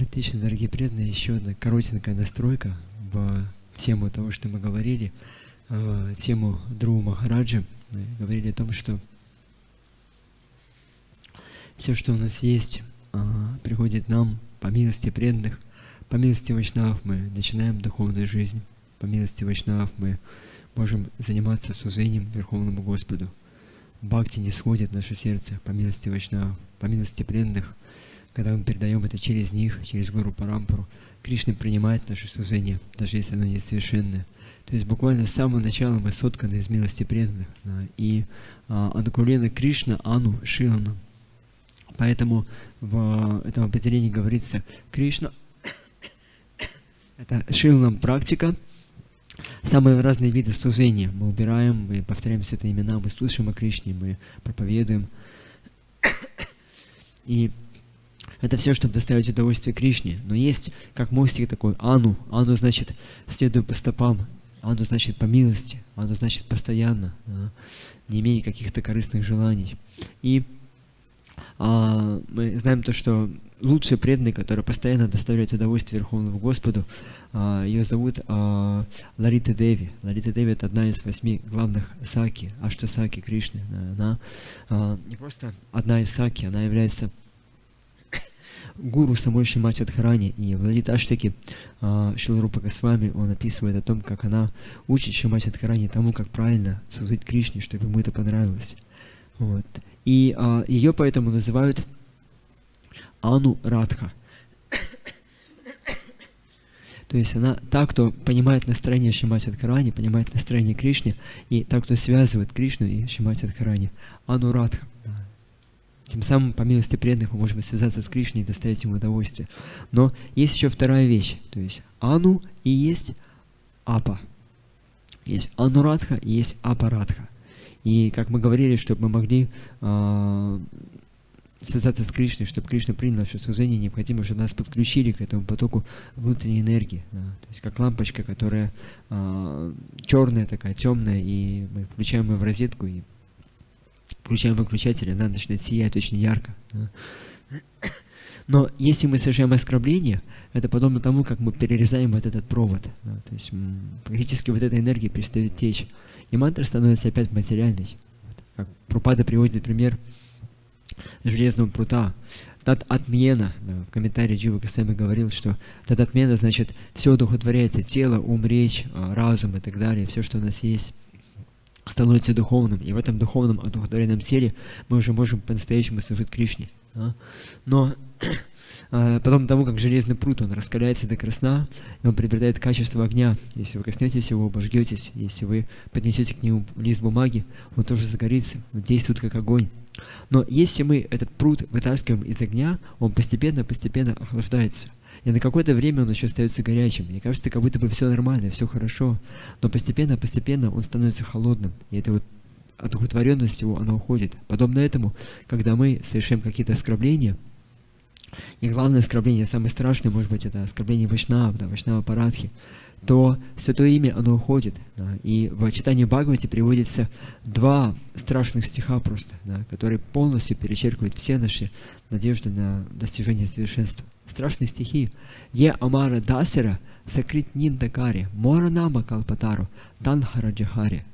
Отлично, дорогие преданные, еще одна коротенькая настройка в тему того, что мы говорили, э, тему Дру Махараджа. Мы говорили о том, что все, что у нас есть, э, приходит нам по милости преданных, по милости Вайшнавов мы начинаем духовную жизнь, по милости Вайшнавов мы можем заниматься служением Верховному Господу. Бхакти не сходит в наше сердце по милости Вайшнавов, по милости преданных – когда мы передаем это через них, через Гуру Парампуру, Кришна принимает наше служение, даже если оно несовершенное. То есть буквально с самого начала мы сотканы из милости преданных. Да, и а, Анукулена Кришна Ану Шилана. Поэтому в этом определении говорится Кришна это Шилнам практика, самые разные виды служения. Мы убираем, мы повторяем все это имена, мы слушаем о Кришне, мы проповедуем. И это все, чтобы доставить удовольствие Кришне. Но есть как мостик такой, Ану. Ану значит следуй по стопам. Ану значит по милости. Ану значит постоянно, да, не имея каких-то корыстных желаний. И а, мы знаем то, что лучшие преданные, которые постоянно доставляют удовольствие Верховному Господу, а, ее зовут а, Ларита Деви. Ларита Деви это одна из восьми главных саки, Ашта Саки Кришны. Она а, не просто одна из саки, она является гуру самой Шимати Адхарани и Владит Аштаки а, Шилрупа Госвами, он описывает о том, как она учит Шимати Адхарани тому, как правильно служить Кришне, чтобы ему это понравилось. Вот. И а, ее поэтому называют Ану Радха. То есть она та, кто понимает настроение Шимати Адхарани, понимает настроение Кришны, и та, кто связывает Кришну и Шимати Адхарани. Ану Радха. Тем самым, по милости преданных, мы можем связаться с Кришной и доставить ему удовольствие. Но есть еще вторая вещь. То есть Ану и есть Апа. Есть Анурадха и есть Апарадха. И как мы говорили, чтобы мы могли э, связаться с Кришной, чтобы Кришна принял наше служение, необходимо, чтобы нас подключили к этому потоку внутренней энергии. Да. То есть как лампочка, которая э, черная такая, темная, и мы включаем ее в розетку, и включаем выключатель, она начинает сиять очень ярко. Но если мы совершаем оскорбление, это подобно тому, как мы перерезаем вот этот провод. Да, то есть практически вот эта энергия перестает течь. И мантра становится опять материальной. Вот, как Прупада приводит пример железного прута. Тат отмена, да, в комментарии Джива Касами говорил, что тат отмена значит все одухотворяется, тело, ум, речь, а, разум и так далее, все, что у нас есть становится духовным, и в этом духовном одухотворенном теле мы уже можем по-настоящему служить Кришне. Да? Но а, потом того, как железный пруд, он раскаляется до красна, и он приобретает качество огня. Если вы коснетесь его, обожгетесь. Если вы поднесете к нему лист бумаги, он тоже загорится, он действует как огонь. Но если мы этот пруд вытаскиваем из огня, он постепенно-постепенно охлаждается. И на какое-то время он еще остается горячим. Мне кажется, как будто бы все нормально, все хорошо. Но постепенно-постепенно он становится холодным. И это вот одухотворенность его, она уходит. Подобно этому, когда мы совершаем какие-то оскорбления, и главное оскорбление, самое страшное, может быть, это оскорбление Вайшнава, да, Вайшнава Парадхи, то Святое Имя, оно уходит. Да, и в читании Бхагавати приводится два страшных стиха просто, да, которые полностью перечеркивают все наши надежды на достижение совершенства страшные стихи. Е Амара Дасера Ниндакари, Мора Нама Калпатару, Танхара Джахари.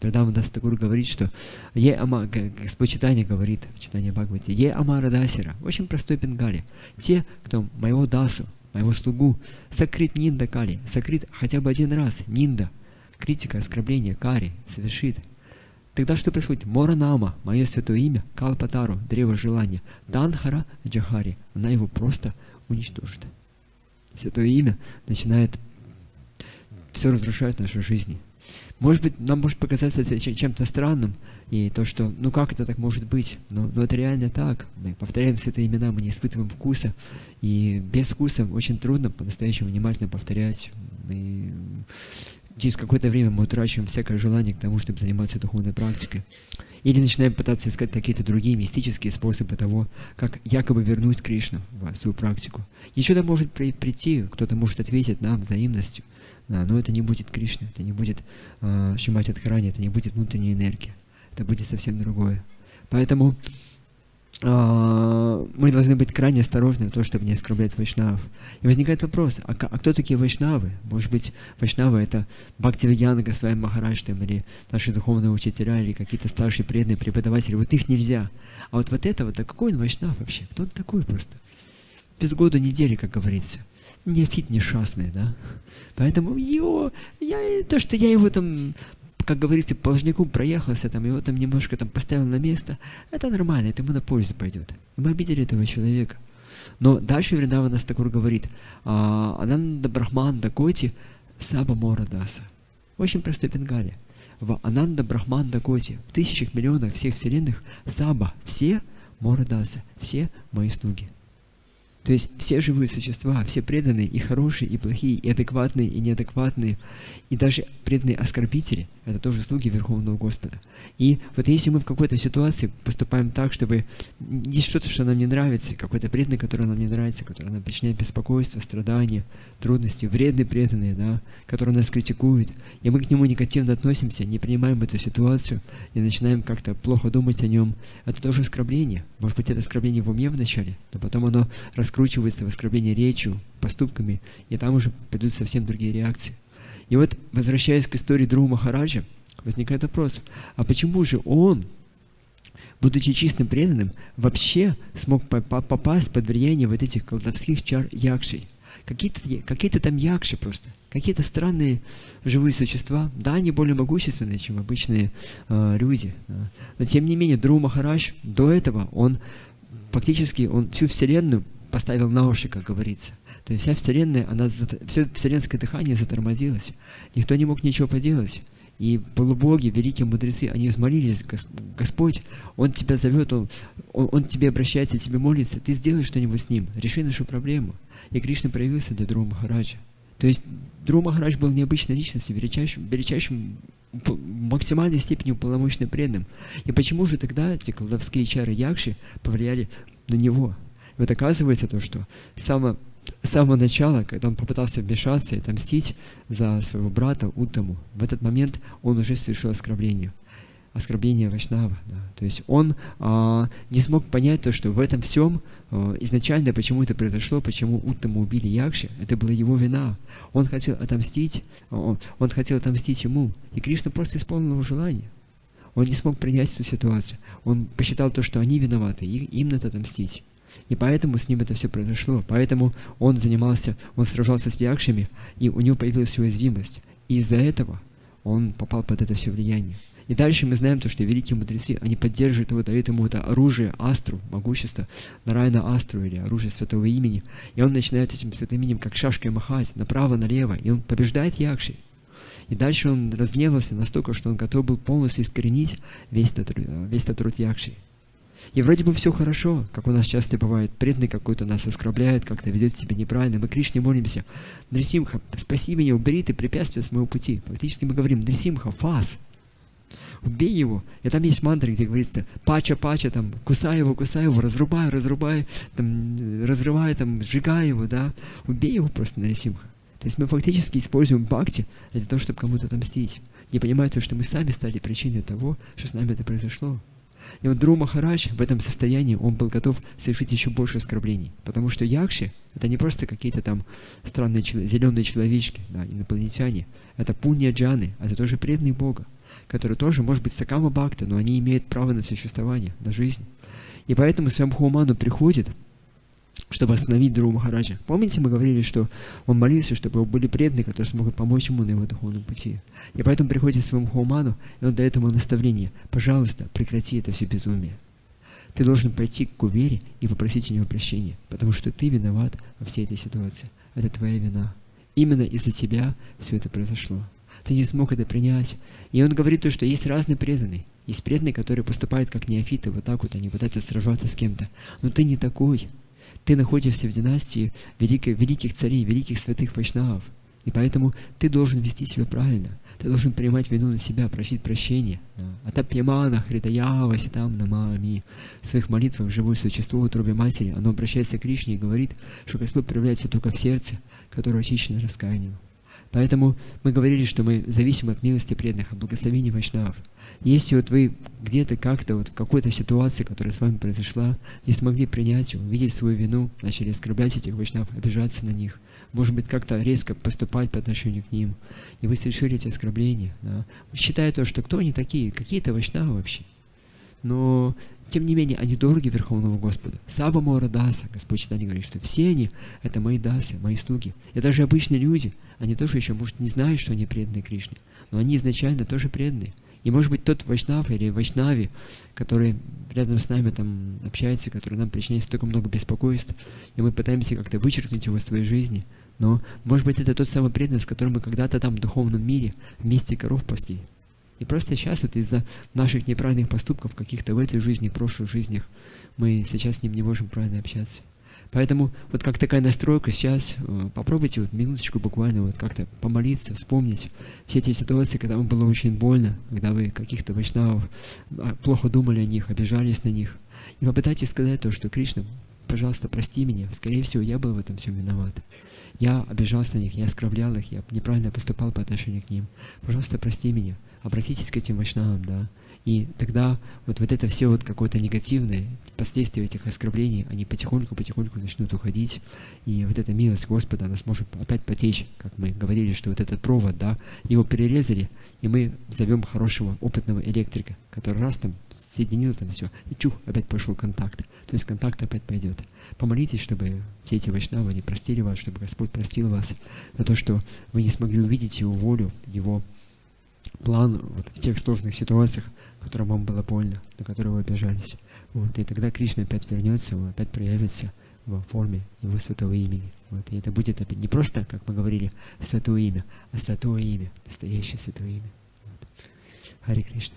Прадама Дастагур говорит, что Е Ама, Господь говорит в читании Бхагавати, Е Амара Дасера, очень простой пенгали. Те, кто моего Дасу, моего слугу, сокрит Нинда Кали, сокрит хотя бы один раз, Нинда, критика, оскорбление, Кари, совершит, Тогда что происходит? Моранама, мое святое имя, Калпатару, древо желания, Танхара Джахари, она его просто уничтожит. Святое имя начинает все разрушать в нашей жизни. Может быть, нам может показаться это чем-то странным, и то, что, ну как это так может быть? Но, но это реально так. Мы повторяем все имена, мы не испытываем вкуса, и без вкуса очень трудно по-настоящему внимательно повторять. Мы через какое-то время мы утрачиваем всякое желание к тому, чтобы заниматься духовной практикой. Или начинаем пытаться искать какие-то другие мистические способы того, как якобы вернуть Кришну в свою практику. Еще там может при прийти, кто-то может ответить нам взаимностью, да, но это не будет Кришна, это не будет э, Шимати Адхарани, это не будет внутренняя энергия. Это будет совсем другое. Поэтому мы должны быть крайне осторожны, то, чтобы не оскорблять вайшнавов. И возникает вопрос, а, а кто такие вайшнавы? Может быть, вайшнавы это Бхактивигьяна Госвами Махарадж, или наши духовные учителя, или какие-то старшие преданные преподаватели. Вот их нельзя. А вот вот этого, да какой он вайшнав вообще? Кто он такой просто? Без года недели, как говорится. Неофит несчастный, да? Поэтому его, я, то, что я его там как говорится, по должнику проехался, там, его там немножко там поставил на место, это нормально, это ему на пользу пойдет. Мы обидели этого человека. Но дальше Вриндава нас такой говорит, а, Ананда Брахман Дакоти Саба Мора Даса. Очень простой пенгали. В Ананда Брахман Дакоти, в тысячах миллионах всех вселенных, Саба, все Мора Даса, все мои слуги. То есть все живые существа, все преданные, и хорошие, и плохие, и адекватные, и неадекватные, и даже преданные оскорбители, это тоже слуги Верховного Господа. И вот если мы в какой-то ситуации поступаем так, чтобы есть что-то, что нам не нравится, какой-то преданный, который нам не нравится, который нам причиняет беспокойство, страдания, трудности, вредные преданные, да, которые нас критикуют, и мы к нему негативно относимся, не принимаем эту ситуацию и начинаем как-то плохо думать о нем, это тоже оскорбление. Может быть, это оскорбление в уме вначале, но потом оно раскручивается в оскорбление речью, поступками, и там уже пойдут совсем другие реакции. И вот, возвращаясь к истории Друга Махараджа, возникает вопрос, а почему же он, будучи чистым преданным, вообще смог попасть под влияние вот этих колдовских чар якшей? Какие-то какие там якши просто, какие-то странные живые существа. Да, они более могущественные, чем обычные э, люди. Да. Но тем не менее, Дру Махарадж до этого, он фактически он всю вселенную поставил на уши, как говорится. То есть вся Вселенная, она, все вселенское дыхание затормозилось. Никто не мог ничего поделать. И полубоги, великие мудрецы, они взмолились, Господь, Он тебя зовет, Он, он, он тебе обращается, тебе молится, ты сделай что-нибудь с Ним, реши нашу проблему. И Кришна проявился для Друга Махараджа. То есть Друга Махарадж был необычной личностью, величайшим, величайшим максимальной степени уполномоченным преданным. И почему же тогда эти колдовские чары Якши повлияли на него? И вот оказывается то, что само с самого начала, когда он попытался вмешаться и отомстить за своего брата Утаму, в этот момент он уже совершил оскорбление. Оскорбление Вайшнава. Да. То есть он а, не смог понять то, что в этом всем а, изначально, почему это произошло, почему Уттаму убили Якши, это была его вина. Он хотел отомстить, а, он хотел отомстить ему. И Кришна просто исполнил его желание. Он не смог принять эту ситуацию. Он посчитал то, что они виноваты, и им надо отомстить. И поэтому с ним это все произошло. Поэтому он занимался, он сражался с якшами, и у него появилась уязвимость. И из-за этого он попал под это все влияние. И дальше мы знаем то, что великие мудрецы, они поддерживают его, дают ему это оружие, астру, могущество, Нарайна астру или оружие святого имени. И он начинает этим святым именем как шашкой махать направо-налево, и он побеждает Якши. И дальше он разгневался настолько, что он готов был полностью искоренить весь этот, весь этот труд Якши. И вроде бы все хорошо, как у нас часто бывает. Преданный какой-то нас оскорбляет, как-то ведет себя неправильно. Мы Кришне молимся. Нрисимха, спаси меня, убери ты препятствия с моего пути. Фактически мы говорим, Нрисимха, фас. Убей его. И там есть мантры, где говорится, пача-пача, там, кусай его, кусай его, разрубай, разрубай, там, разрывай, там, сжигай его, да. Убей его просто Нарисимха. То есть мы фактически используем бхакти для того, чтобы кому-то отомстить. Не понимая то, что мы сами стали причиной того, что с нами это произошло. И вот Дру Махарадж в этом состоянии, он был готов совершить еще больше оскорблений. Потому что Якши — это не просто какие-то там странные зеленые человечки, да, инопланетяне. Это пунья джаны, это тоже преданные Бога, которые тоже, может быть, сакама бхакта, но они имеют право на существование, на жизнь. И поэтому Свамхуману приходит — чтобы остановить Дру Махараджа. Помните, мы говорили, что он молился, чтобы были преданные, которые смогут помочь ему на его духовном пути. И поэтому приходит к своему Хауману, и он дает ему наставление. Пожалуйста, прекрати это все безумие. Ты должен пойти к Кувере и попросить у него прощения, потому что ты виноват во всей этой ситуации. Это твоя вина. Именно из-за тебя все это произошло. Ты не смог это принять. И он говорит то, что есть разные преданные. Есть преданные, которые поступают как неофиты, вот так вот они пытаются сражаться с кем-то. Но ты не такой. Ты находишься в династии великих, великих царей, великих святых вайшнавов. И поэтому ты должен вести себя правильно. Ты должен принимать вину на себя, просить прощения. Атапьямана, Хридаява, Ситам, Намами. В своих молитвах живое существо в утробе матери, оно обращается к Кришне и говорит, что Господь проявляется только в сердце, которое очищено раскаянием. Поэтому мы говорили, что мы зависим от милости преданных, от благословения Вайшнавов. Если вот вы где-то как-то вот в какой-то ситуации, которая с вами произошла, не смогли принять его, увидеть свою вину, начали оскорблять этих вайшнав, обижаться на них, может быть, как-то резко поступать по отношению к ним, и вы совершили эти оскорбления, да, считая то, что кто они такие, какие-то вайшнавы вообще. Но, тем не менее, они дороги Верховному Господу. Саба Мора Даса, Господь Читание говорит, что все они — это мои дасы, мои слуги. И даже обычные люди, они тоже еще, может, не знают, что они преданные Кришне, но они изначально тоже преданные. И может быть тот Вайшнав или Вайшнави, который рядом с нами там общается, который нам причиняет столько много беспокойств, и мы пытаемся как-то вычеркнуть его в своей жизни, но может быть это тот самый преданный, с которым мы когда-то там в духовном мире вместе коров пасли. И просто сейчас вот из-за наших неправильных поступков каких-то в этой жизни, в прошлых жизнях, мы сейчас с ним не можем правильно общаться. Поэтому вот как такая настройка сейчас, э, попробуйте вот минуточку буквально вот как-то помолиться, вспомнить все эти ситуации, когда вам было очень больно, когда вы каких-то вайшнавов а, плохо думали о них, обижались на них. И попытайтесь сказать то, что Кришна, пожалуйста, прости меня. Скорее всего, я был в этом всем виноват. Я обижался на них, я оскорблял их, я неправильно поступал по отношению к ним. Пожалуйста, прости меня. Обратитесь к этим вайшнавам, да. И тогда вот, вот это все вот какое-то негативное, последствия этих оскорблений, они потихоньку-потихоньку начнут уходить. И вот эта милость Господа, она сможет опять потечь, как мы говорили, что вот этот провод, да, его перерезали, и мы зовем хорошего, опытного электрика, который раз там соединил там все, и чух, опять пошел контакт. То есть контакт опять пойдет. Помолитесь, чтобы все эти вайшнавы не простили вас, чтобы Господь простил вас за то, что вы не смогли увидеть Его волю, Его план вот, в тех сложных ситуациях, которым вам было больно, на которые вы обижались. Вот, и тогда Кришна опять вернется, он опять проявится в форме его святого имени. Вот, и это будет опять не просто, как мы говорили, святое имя, а святое имя, настоящее святое имя. Вот. Хари Кришна.